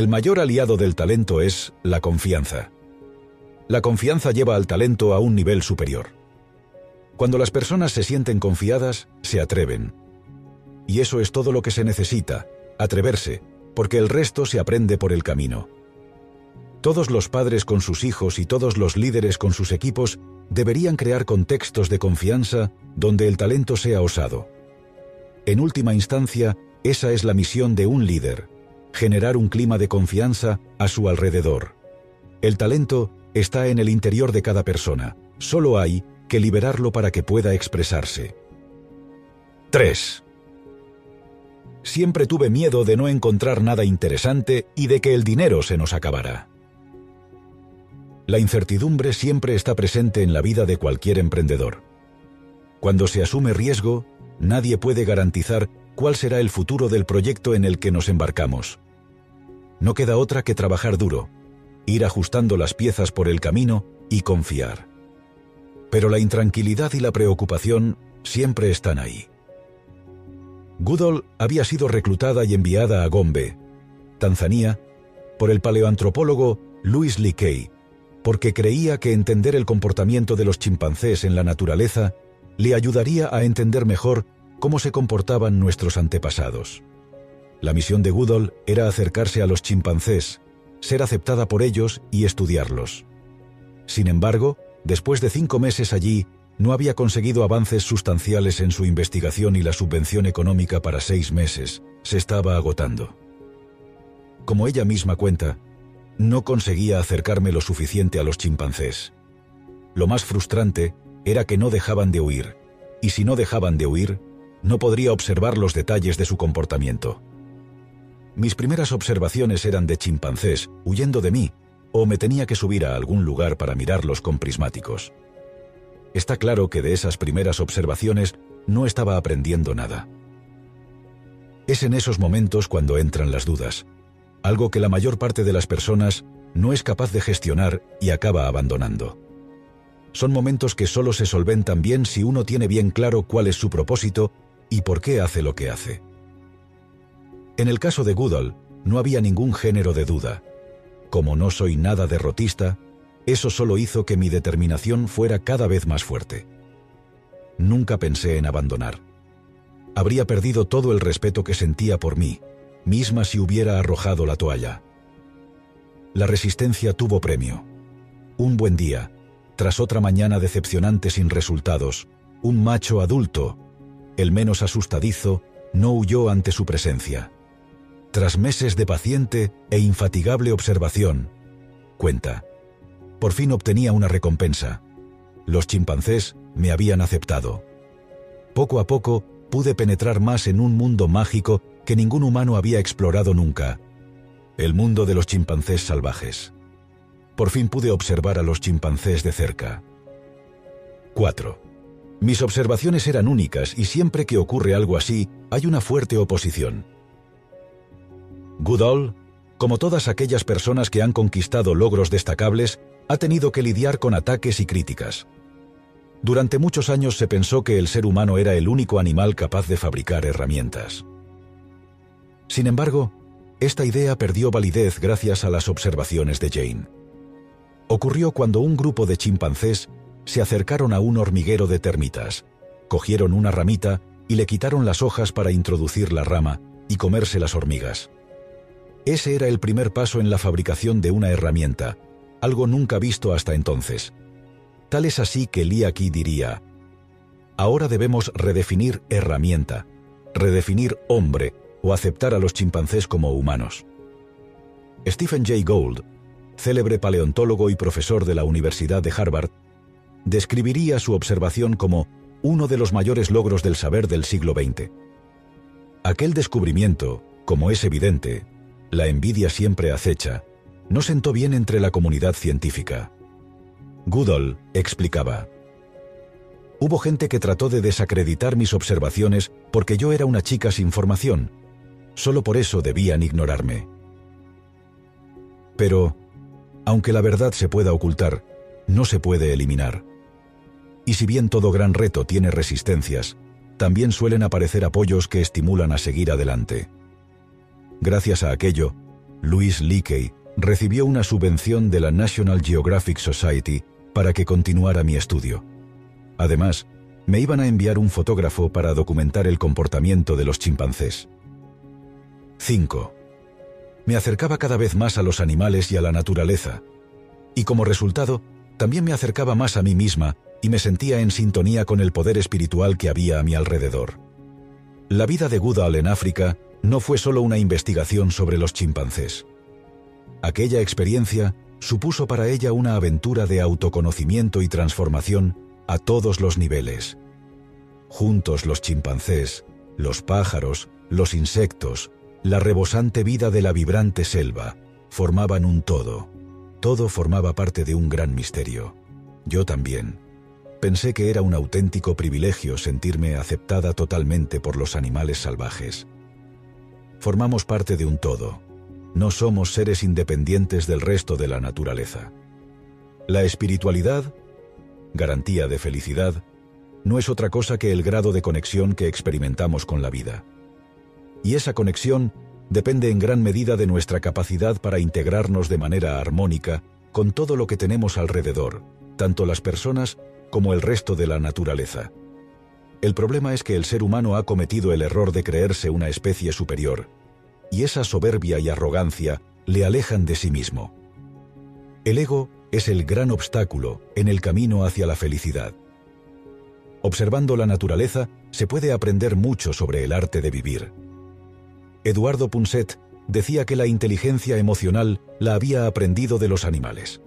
El mayor aliado del talento es la confianza. La confianza lleva al talento a un nivel superior. Cuando las personas se sienten confiadas, se atreven. Y eso es todo lo que se necesita, atreverse, porque el resto se aprende por el camino. Todos los padres con sus hijos y todos los líderes con sus equipos deberían crear contextos de confianza donde el talento sea osado. En última instancia, esa es la misión de un líder, generar un clima de confianza a su alrededor. El talento está en el interior de cada persona, solo hay que liberarlo para que pueda expresarse. 3. Siempre tuve miedo de no encontrar nada interesante y de que el dinero se nos acabara. La incertidumbre siempre está presente en la vida de cualquier emprendedor. Cuando se asume riesgo, nadie puede garantizar cuál será el futuro del proyecto en el que nos embarcamos. No queda otra que trabajar duro, ir ajustando las piezas por el camino y confiar. Pero la intranquilidad y la preocupación siempre están ahí. Goodall había sido reclutada y enviada a Gombe, Tanzania, por el paleoantropólogo Louis Leakey, porque creía que entender el comportamiento de los chimpancés en la naturaleza le ayudaría a entender mejor cómo se comportaban nuestros antepasados. La misión de Goodall era acercarse a los chimpancés, ser aceptada por ellos y estudiarlos. Sin embargo, después de cinco meses allí, no había conseguido avances sustanciales en su investigación y la subvención económica para seis meses se estaba agotando. Como ella misma cuenta, no conseguía acercarme lo suficiente a los chimpancés. Lo más frustrante era que no dejaban de huir, y si no dejaban de huir, no podría observar los detalles de su comportamiento. Mis primeras observaciones eran de chimpancés huyendo de mí, o me tenía que subir a algún lugar para mirarlos con prismáticos. Está claro que de esas primeras observaciones no estaba aprendiendo nada. Es en esos momentos cuando entran las dudas, algo que la mayor parte de las personas no es capaz de gestionar y acaba abandonando. Son momentos que solo se solventan bien si uno tiene bien claro cuál es su propósito y por qué hace lo que hace. En el caso de Goodall, no había ningún género de duda. Como no soy nada derrotista, eso solo hizo que mi determinación fuera cada vez más fuerte. Nunca pensé en abandonar. Habría perdido todo el respeto que sentía por mí, misma si hubiera arrojado la toalla. La resistencia tuvo premio. Un buen día, tras otra mañana decepcionante sin resultados, un macho adulto, el menos asustadizo, no huyó ante su presencia. Tras meses de paciente e infatigable observación, cuenta, por fin obtenía una recompensa. Los chimpancés me habían aceptado. Poco a poco pude penetrar más en un mundo mágico que ningún humano había explorado nunca, el mundo de los chimpancés salvajes. Por fin pude observar a los chimpancés de cerca. 4. Mis observaciones eran únicas y siempre que ocurre algo así, hay una fuerte oposición. Goodall, como todas aquellas personas que han conquistado logros destacables, ha tenido que lidiar con ataques y críticas. Durante muchos años se pensó que el ser humano era el único animal capaz de fabricar herramientas. Sin embargo, esta idea perdió validez gracias a las observaciones de Jane. Ocurrió cuando un grupo de chimpancés se acercaron a un hormiguero de termitas, cogieron una ramita y le quitaron las hojas para introducir la rama y comerse las hormigas. Ese era el primer paso en la fabricación de una herramienta, algo nunca visto hasta entonces. Tal es así que Liaki diría, ahora debemos redefinir herramienta, redefinir hombre o aceptar a los chimpancés como humanos. Stephen Jay Gould, célebre paleontólogo y profesor de la Universidad de Harvard, describiría su observación como uno de los mayores logros del saber del siglo XX. Aquel descubrimiento, como es evidente, la envidia siempre acecha, no sentó bien entre la comunidad científica. Goodall explicaba. Hubo gente que trató de desacreditar mis observaciones porque yo era una chica sin formación. Solo por eso debían ignorarme. Pero, aunque la verdad se pueda ocultar, no se puede eliminar. Y si bien todo gran reto tiene resistencias, también suelen aparecer apoyos que estimulan a seguir adelante. Gracias a aquello, Louis Leakey, recibió una subvención de la National Geographic Society para que continuara mi estudio. Además, me iban a enviar un fotógrafo para documentar el comportamiento de los chimpancés. 5. Me acercaba cada vez más a los animales y a la naturaleza, y como resultado, también me acercaba más a mí misma y me sentía en sintonía con el poder espiritual que había a mi alrededor. La vida de Goodall en África no fue solo una investigación sobre los chimpancés. Aquella experiencia supuso para ella una aventura de autoconocimiento y transformación a todos los niveles. Juntos los chimpancés, los pájaros, los insectos, la rebosante vida de la vibrante selva, formaban un todo. Todo formaba parte de un gran misterio. Yo también. Pensé que era un auténtico privilegio sentirme aceptada totalmente por los animales salvajes. Formamos parte de un todo, no somos seres independientes del resto de la naturaleza. La espiritualidad, garantía de felicidad, no es otra cosa que el grado de conexión que experimentamos con la vida. Y esa conexión depende en gran medida de nuestra capacidad para integrarnos de manera armónica con todo lo que tenemos alrededor, tanto las personas como el resto de la naturaleza. El problema es que el ser humano ha cometido el error de creerse una especie superior, y esa soberbia y arrogancia le alejan de sí mismo. El ego es el gran obstáculo en el camino hacia la felicidad. Observando la naturaleza se puede aprender mucho sobre el arte de vivir. Eduardo Punset decía que la inteligencia emocional la había aprendido de los animales.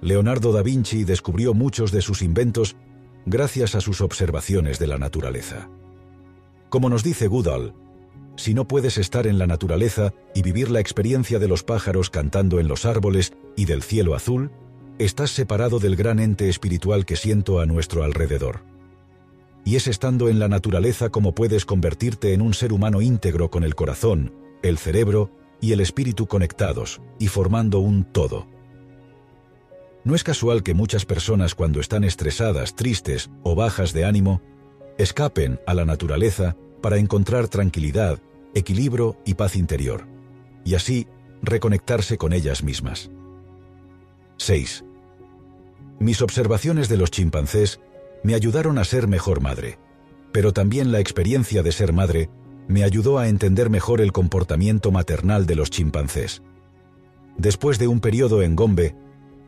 Leonardo da Vinci descubrió muchos de sus inventos gracias a sus observaciones de la naturaleza. Como nos dice Goodall, si no puedes estar en la naturaleza y vivir la experiencia de los pájaros cantando en los árboles y del cielo azul, estás separado del gran ente espiritual que siento a nuestro alrededor. Y es estando en la naturaleza como puedes convertirte en un ser humano íntegro con el corazón, el cerebro y el espíritu conectados y formando un todo. No es casual que muchas personas cuando están estresadas, tristes o bajas de ánimo, escapen a la naturaleza para encontrar tranquilidad equilibrio y paz interior, y así reconectarse con ellas mismas. 6. Mis observaciones de los chimpancés me ayudaron a ser mejor madre, pero también la experiencia de ser madre me ayudó a entender mejor el comportamiento maternal de los chimpancés. Después de un periodo en Gombe,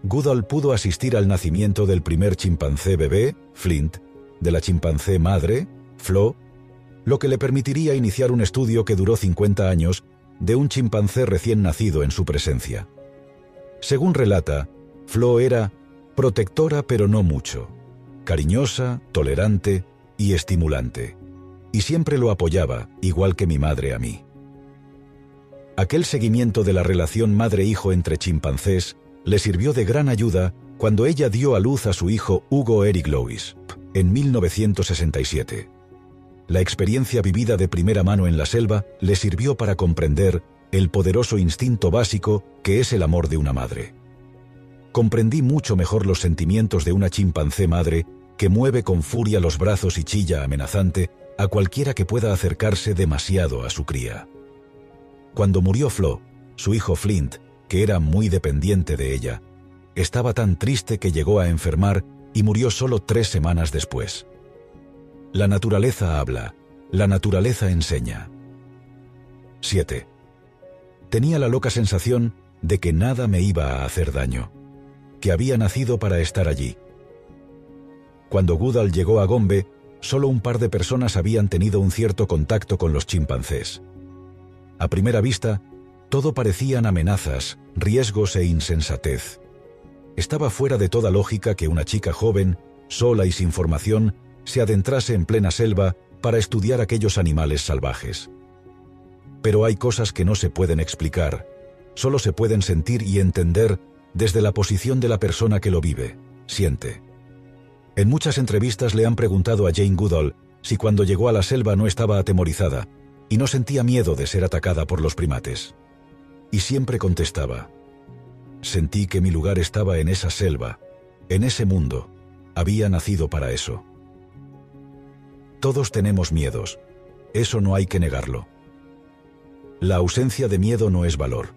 Goodall pudo asistir al nacimiento del primer chimpancé bebé, Flint, de la chimpancé madre, Flo, lo que le permitiría iniciar un estudio que duró 50 años de un chimpancé recién nacido en su presencia. Según relata, Flo era protectora pero no mucho, cariñosa, tolerante y estimulante, y siempre lo apoyaba, igual que mi madre a mí. Aquel seguimiento de la relación madre-hijo entre chimpancés le sirvió de gran ayuda cuando ella dio a luz a su hijo Hugo Eric Lois, en 1967 la experiencia vivida de primera mano en la selva le sirvió para comprender el poderoso instinto básico que es el amor de una madre. Comprendí mucho mejor los sentimientos de una chimpancé madre que mueve con furia los brazos y chilla amenazante a cualquiera que pueda acercarse demasiado a su cría. Cuando murió Flo, su hijo Flint, que era muy dependiente de ella, estaba tan triste que llegó a enfermar y murió solo tres semanas después. La naturaleza habla, la naturaleza enseña. 7. Tenía la loca sensación de que nada me iba a hacer daño, que había nacido para estar allí. Cuando Goodall llegó a Gombe, solo un par de personas habían tenido un cierto contacto con los chimpancés. A primera vista, todo parecían amenazas, riesgos e insensatez. Estaba fuera de toda lógica que una chica joven, sola y sin formación, se adentrase en plena selva para estudiar aquellos animales salvajes. Pero hay cosas que no se pueden explicar, solo se pueden sentir y entender desde la posición de la persona que lo vive, siente. En muchas entrevistas le han preguntado a Jane Goodall si cuando llegó a la selva no estaba atemorizada y no sentía miedo de ser atacada por los primates. Y siempre contestaba, sentí que mi lugar estaba en esa selva, en ese mundo, había nacido para eso. Todos tenemos miedos. Eso no hay que negarlo. La ausencia de miedo no es valor,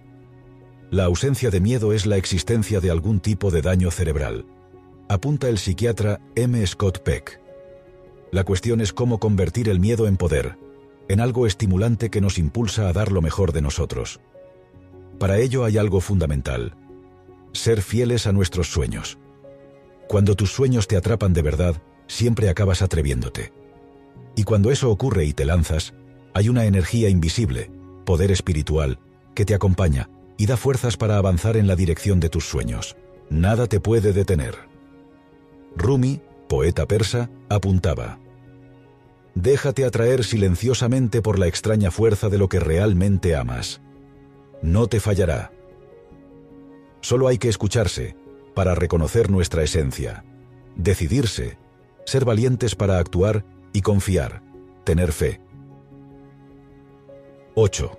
La ausencia de miedo es la existencia de algún tipo de daño cerebral. Apunta el psiquiatra M. Scott Peck. La cuestión es cómo convertir el miedo en poder, en algo estimulante que nos impulsa a dar lo mejor de nosotros. Para ello hay algo fundamental, ser fieles a nuestros sueños. Cuando tus sueños te atrapan de verdad, siempre acabas atreviéndote. Y cuando eso ocurre y te lanzas, hay una energía invisible, poder espiritual, que te acompaña y da fuerzas para avanzar en la dirección de tus sueños. Nada te puede detener. Rumi, poeta persa, apuntaba. Déjate atraer silenciosamente por la extraña fuerza de lo que realmente amas. No te fallará. Solo hay que escucharse para reconocer nuestra esencia, decidirse, ser valientes para actuar y confiar, tener fe. 8.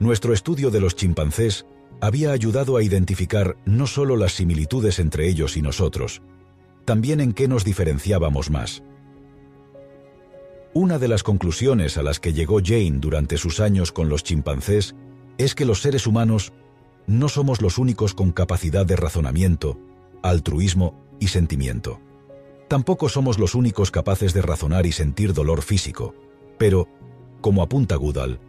Nuestro estudio de los chimpancés había ayudado a identificar no solo las similitudes entre ellos y nosotros, también en qué nos diferenciábamos más. Una de las conclusiones a las que llegó Jane durante sus años con los chimpancés es que los seres humanos no somos los únicos con capacidad de razonamiento, altruismo y sentimiento. Tampoco somos los únicos capaces de razonar y sentir dolor físico, pero, como apunta Goodall,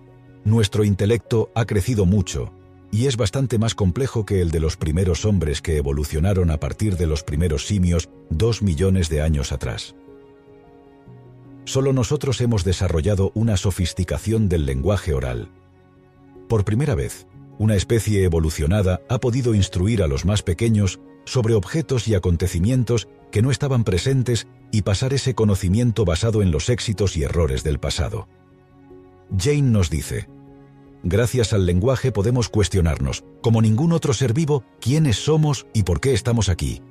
nuestro intelecto ha crecido mucho y es bastante más complejo que el de los primeros hombres que evolucionaron a partir de los primeros simios dos millones de años atrás. Solo nosotros hemos desarrollado una sofisticación del lenguaje oral. Por primera vez, una especie evolucionada ha podido instruir a los más pequeños sobre objetos y acontecimientos que no estaban presentes y pasar ese conocimiento basado en los éxitos y errores del pasado. Jane nos dice, Gracias al lenguaje podemos cuestionarnos, como ningún otro ser vivo, quiénes somos y por qué estamos aquí.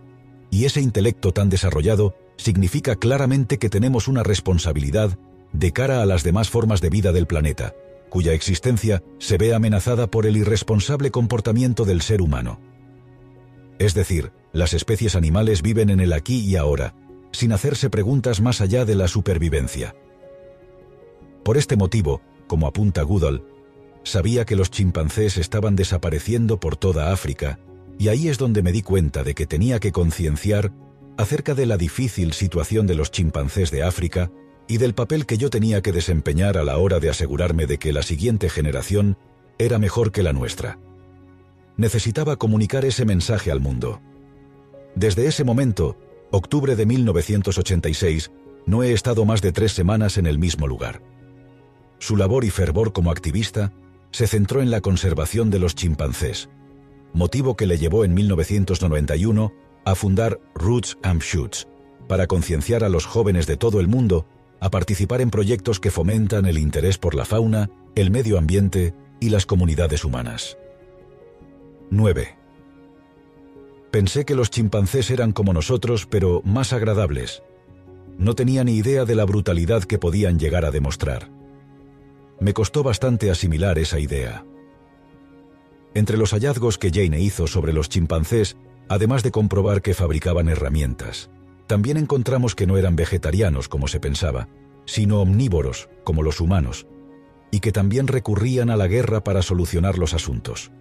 Y ese intelecto tan desarrollado significa claramente que tenemos una responsabilidad de cara a las demás formas de vida del planeta, cuya existencia se ve amenazada por el irresponsable comportamiento del ser humano. Es decir, las especies animales viven en el aquí y ahora, sin hacerse preguntas más allá de la supervivencia. Por este motivo, como apunta Goodall, sabía que los chimpancés estaban desapareciendo por toda África, y ahí es donde me di cuenta de que tenía que concienciar acerca de la difícil situación de los chimpancés de África y del papel que yo tenía que desempeñar a la hora de asegurarme de que la siguiente generación era mejor que la nuestra. Necesitaba comunicar ese mensaje al mundo. Desde ese momento, octubre de 1986, no he estado más de tres semanas en el mismo lugar. Su labor y fervor como activista se centró en la conservación de los chimpancés, motivo que le llevó en 1991 a fundar Roots and Shoots, para concienciar a los jóvenes de todo el mundo a participar en proyectos que fomentan el interés por la fauna, el medio ambiente y las comunidades humanas. 9. Pensé que los chimpancés eran como nosotros, pero más agradables. No tenía ni idea de la brutalidad que podían llegar a demostrar. Me costó bastante asimilar esa idea. Entre los hallazgos que Jane hizo sobre los chimpancés además de comprobar que fabricaban herramientas. También encontramos que no eran vegetarianos como se pensaba, sino omnívoros como los humanos, y que también recurrían a la guerra para solucionar los asuntos.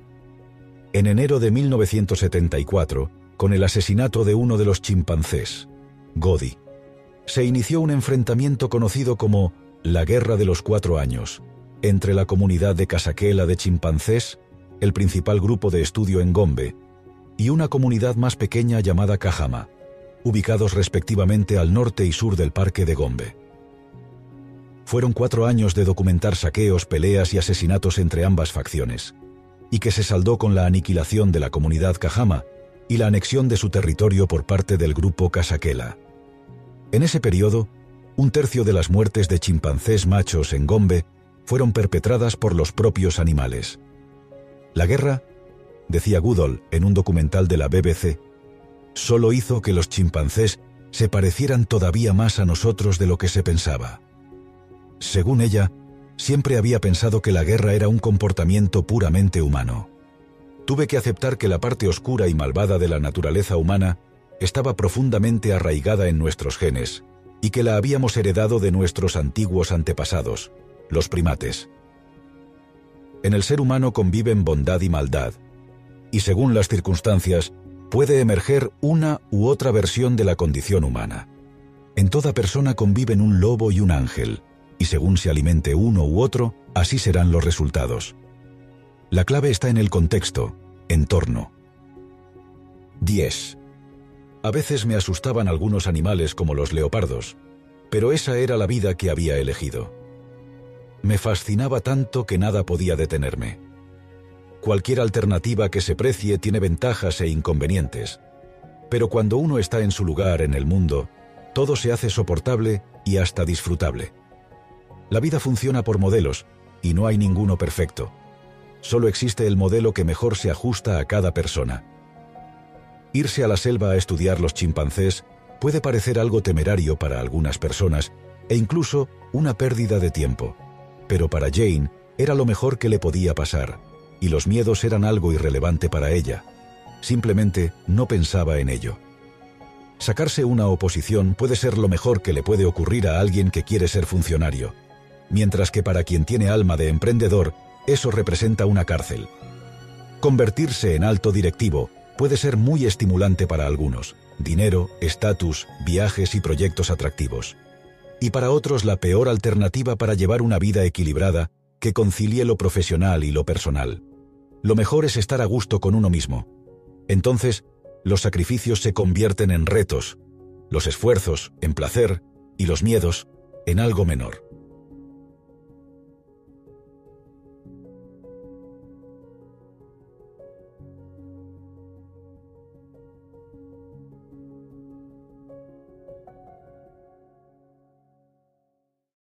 En enero de 1974, con el asesinato de uno de los chimpancés, Godi, se inició un enfrentamiento conocido como la Guerra de los Cuatro Años, entre la comunidad de Casaquela de chimpancés, el principal grupo de estudio en Gombe, y una comunidad más pequeña llamada Cajama, ubicados respectivamente al norte y sur del parque de Gombe. Fueron cuatro años de documentar saqueos, peleas y asesinatos entre ambas facciones, y que se saldó con la aniquilación de la comunidad Cajama y la anexión de su territorio por parte del grupo Casaquela. En ese periodo, un tercio de las muertes de chimpancés machos en Gombe fueron perpetradas por los propios animales. La guerra decía Goodall en un documental de la BBC, solo hizo que los chimpancés se parecieran todavía más a nosotros de lo que se pensaba. Según ella, siempre había pensado que la guerra era un comportamiento puramente humano. Tuve que aceptar que la parte oscura y malvada de la naturaleza humana estaba profundamente arraigada en nuestros genes y que la habíamos heredado de nuestros antiguos antepasados, los primates. En el ser humano conviven bondad y maldad, y según las circunstancias, puede emerger una u otra versión de la condición humana. En toda persona conviven un lobo y un ángel, y según se alimente uno u otro, así serán los resultados. La clave está en el contexto, entorno. 10. A veces me asustaban algunos animales como los leopardos, pero esa era la vida que había elegido. Me fascinaba tanto que nada podía detenerme. Cualquier alternativa que se precie tiene ventajas e inconvenientes, pero cuando uno está en su lugar en el mundo, todo se hace soportable y hasta disfrutable. La vida funciona por modelos, y no hay ninguno perfecto. Solo existe el modelo que mejor se ajusta a cada persona. Irse a la selva a estudiar los chimpancés puede parecer algo temerario para algunas personas e incluso una pérdida de tiempo. Pero para Jane era lo mejor que le podía pasar, y los miedos eran algo irrelevante para ella. Simplemente no pensaba en ello. Sacarse una oposición puede ser lo mejor que le puede ocurrir a alguien que quiere ser funcionario, mientras que para quien tiene alma de emprendedor, eso representa una cárcel. Convertirse en alto directivo puede ser muy estimulante para algunos, dinero, estatus, viajes y proyectos atractivos. Y para otros la peor alternativa para llevar una vida equilibrada que concilie lo profesional y lo personal. Lo mejor es estar a gusto con uno mismo. Entonces, los sacrificios se convierten en retos, los esfuerzos en placer y los miedos en algo menor.